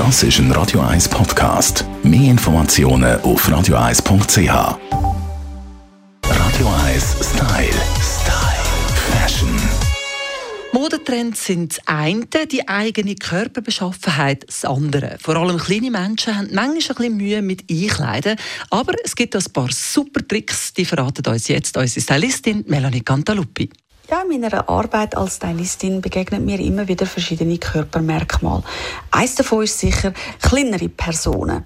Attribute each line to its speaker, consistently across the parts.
Speaker 1: Das ist ein Radio 1 Podcast. Mehr Informationen auf radio1.ch. Radio 1 Style. Style. Fashion.
Speaker 2: Modetrends sind das eine, die eigene Körperbeschaffenheit das andere. Vor allem kleine Menschen haben manchmal ein bisschen Mühe mit Einkleiden, aber es gibt ein paar super Tricks, die verraten uns jetzt unsere Stylistin Melanie Cantaluppi.
Speaker 3: Ja, in meiner Arbeit als Stylistin begegnen mir immer wieder verschiedene Körpermerkmale. Eines davon ist sicher kleinere Personen.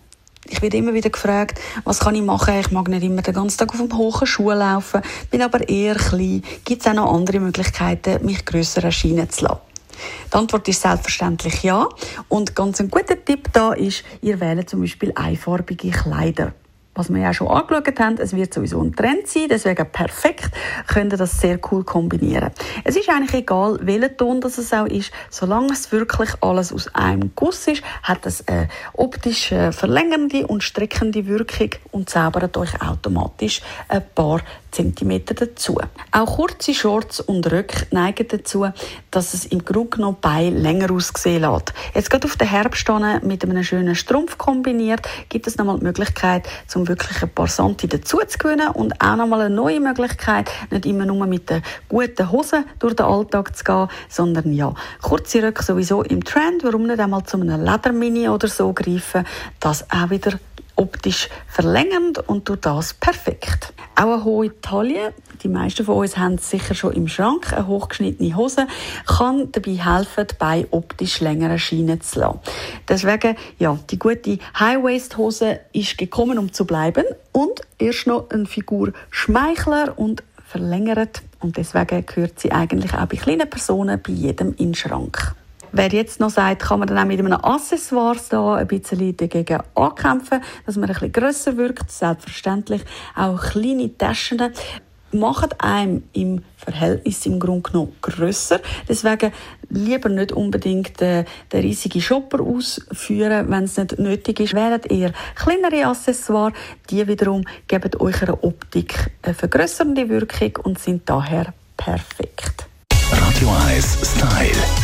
Speaker 3: Ich werde immer wieder gefragt, was kann ich machen? Ich mag nicht immer den ganzen Tag auf dem hohen Schuh laufen, bin aber eher klein. Gibt es auch noch andere Möglichkeiten, mich grösser erscheinen zu lassen? Die Antwort ist selbstverständlich ja. Und ganz ein guter Tipp da ist, ihr wählt zum Beispiel einfarbige Kleider was wir ja schon angeschaut haben, es wird sowieso ein Trend sein, deswegen perfekt, könnt ihr das sehr cool kombinieren. Es ist eigentlich egal, welcher Ton das es auch ist, solange es wirklich alles aus einem Guss ist, hat es eine optisch äh, verlängernde und streckende Wirkung und zaubert euch automatisch ein paar Zentimeter dazu. Auch kurze Shorts und Röcke neigen dazu, dass es im Grunde genommen bei länger aussehen lässt. Jetzt gerade auf den Herbst mit einem schönen Strumpf kombiniert, gibt es nochmal die Möglichkeit, zum wirklich ein paar Santi dazu zu gewinnen und auch nochmal eine neue Möglichkeit, nicht immer nur mit den guten Hosen durch den Alltag zu gehen, sondern ja, kurze Röcke sowieso im Trend, warum nicht einmal zu einem Ledermini oder so greifen, das auch wieder optisch verlängernd und durch das perfekt. Auch eine hohe Taille, die meisten von uns haben es sicher schon im Schrank, eine hochgeschnittene Hose, kann dabei helfen, die Beine optisch länger erscheinen zu lassen. Deswegen, ja, die gute High-Waist-Hose ist gekommen, um zu bleiben und erst noch eine Figur Schmeichler und verlängert und deswegen gehört sie eigentlich auch bei kleinen Personen bei jedem in den Schrank. Wer jetzt noch sagt, kann man dann auch mit einem Accessoire da ein bisschen dagegen ankämpfen, dass man ein bisschen grösser wirkt. Selbstverständlich auch kleine Taschen machen einem im Verhältnis im Grunde genommen grösser. Deswegen lieber nicht unbedingt äh, den riesigen Shopper ausführen, wenn es nicht nötig ist. Wären eher kleinere Accessoires, die wiederum geben eurer Optik eine vergrößernde Wirkung und sind daher perfekt.
Speaker 1: Radio 1 Style. Style.